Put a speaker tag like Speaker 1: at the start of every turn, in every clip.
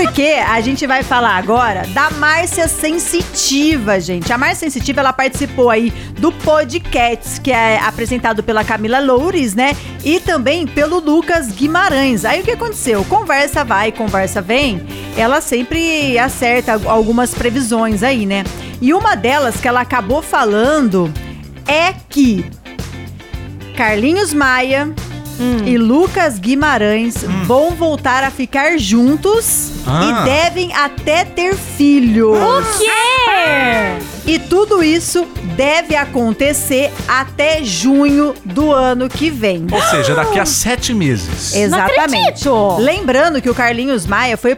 Speaker 1: Porque a gente vai falar agora da Márcia Sensitiva, gente. A Márcia Sensitiva, ela participou aí do podcast, que é apresentado pela Camila Loures, né? E também pelo Lucas Guimarães. Aí o que aconteceu? Conversa vai, conversa vem. Ela sempre acerta algumas previsões aí, né? E uma delas que ela acabou falando é que Carlinhos Maia
Speaker 2: Hum.
Speaker 1: e Lucas Guimarães vão voltar a ficar juntos
Speaker 3: Ah.
Speaker 1: e devem até ter filhos.
Speaker 2: O quê?
Speaker 1: E tudo isso deve acontecer até junho do ano que vem.
Speaker 3: Ou seja, daqui a sete meses.
Speaker 1: Exatamente. Lembrando que o Carlinhos Maia foi,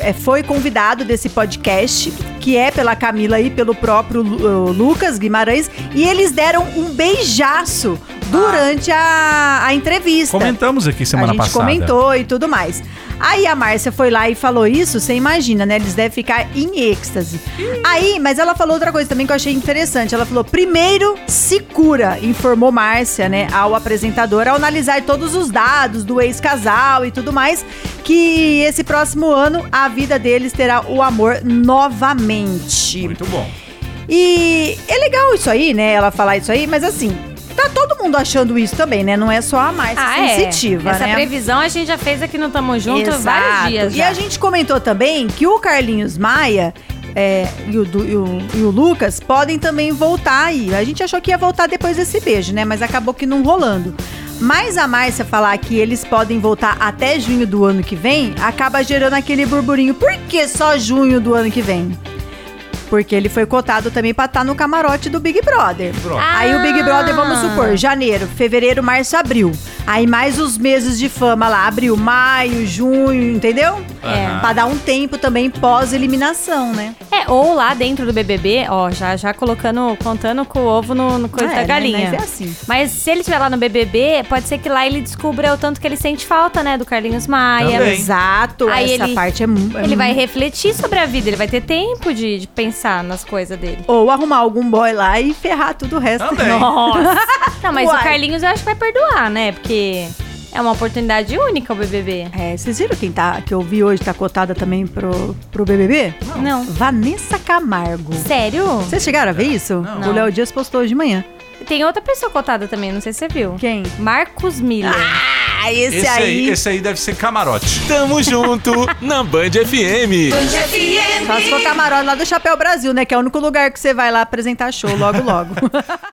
Speaker 1: é, foi convidado desse podcast, que é pela Camila e pelo próprio Lu- uh, Lucas Guimarães, e eles deram um beijaço durante a, a entrevista.
Speaker 3: Comentamos aqui semana
Speaker 1: a gente
Speaker 3: passada.
Speaker 1: comentou e tudo mais. Aí a Márcia foi lá e falou isso, você imagina, né? Eles devem ficar em êxtase. Aí, mas ela falou outra coisa também que eu achei interessante. Ela falou: primeiro se cura, informou Márcia, né, ao apresentador, ao analisar todos os dados do ex-casal e tudo mais, que esse próximo ano a vida deles terá o amor novamente.
Speaker 3: Muito bom.
Speaker 1: E é legal isso aí, né? Ela falar isso aí, mas assim, tá todo mundo achando isso também, né? Não é só a Márcia
Speaker 2: Ah, é.
Speaker 1: sensitiva,
Speaker 2: Essa
Speaker 1: né?
Speaker 2: previsão a gente já fez aqui no Tamo Junto
Speaker 1: Exato.
Speaker 2: vários dias.
Speaker 1: E
Speaker 2: já.
Speaker 1: a gente comentou também que o Carlinhos Maia é, e, o, e o- e o Lucas podem também voltar aí. A gente achou que ia voltar depois desse beijo, né? Mas acabou que não rolando. Mas a Márcia falar que eles podem voltar até junho do ano que vem, acaba gerando aquele burburinho. Por que só junho do ano que vem? Porque ele foi cotado também pra estar no camarote do Big Brother.
Speaker 3: Pronto.
Speaker 1: Aí o Big Brother, vamos
Speaker 2: Ah.
Speaker 1: supor, janeiro, fevereiro, março, abril. Aí mais os meses de fama lá, abril, maio, junho, entendeu?
Speaker 3: Aham.
Speaker 1: Pra dar um tempo também pós-eliminação, né?
Speaker 2: É, ou lá dentro do BBB, ó, já, já colocando, contando com o ovo no, no coisa
Speaker 1: Ah,
Speaker 2: da
Speaker 1: é, né?
Speaker 2: galinha.
Speaker 1: Mas é assim.
Speaker 2: Mas se ele estiver lá no BBB, pode ser que lá ele descubra o tanto que ele sente falta, né, do Carlinhos Maia.
Speaker 3: Também.
Speaker 1: Exato,
Speaker 2: Aí
Speaker 1: essa
Speaker 2: ele-
Speaker 1: parte é, mu- é
Speaker 2: Ele vai refletir sobre a vida, ele vai ter tempo de, de pensar nas coisas dele.
Speaker 1: Ou arrumar algum boy lá e ferrar tudo o resto.
Speaker 3: Também.
Speaker 2: Nossa! Não, mas
Speaker 1: Uai.
Speaker 2: o Carlinhos eu acho que vai perdoar, né? Porque é uma oportunidade única o BBB.
Speaker 1: É, vocês viram quem tá, que eu vi hoje tá cotada também pro, pro BBB?
Speaker 2: Não.
Speaker 1: Vanessa Camargo.
Speaker 2: Sério?
Speaker 1: Vocês chegaram a ver isso?
Speaker 3: Não.
Speaker 1: O Léo Dias postou hoje de manhã.
Speaker 2: Tem outra pessoa cotada também, não sei se você viu.
Speaker 1: Quem?
Speaker 2: Marcos Miller.
Speaker 1: Ah, esse,
Speaker 3: Esse aí,
Speaker 1: aí.
Speaker 3: esse aí deve ser camarote.
Speaker 4: Tamo junto na Band FM.
Speaker 1: Só se for camarote lá do Chapéu Brasil, né? Que é o único lugar que você vai lá apresentar show logo, logo.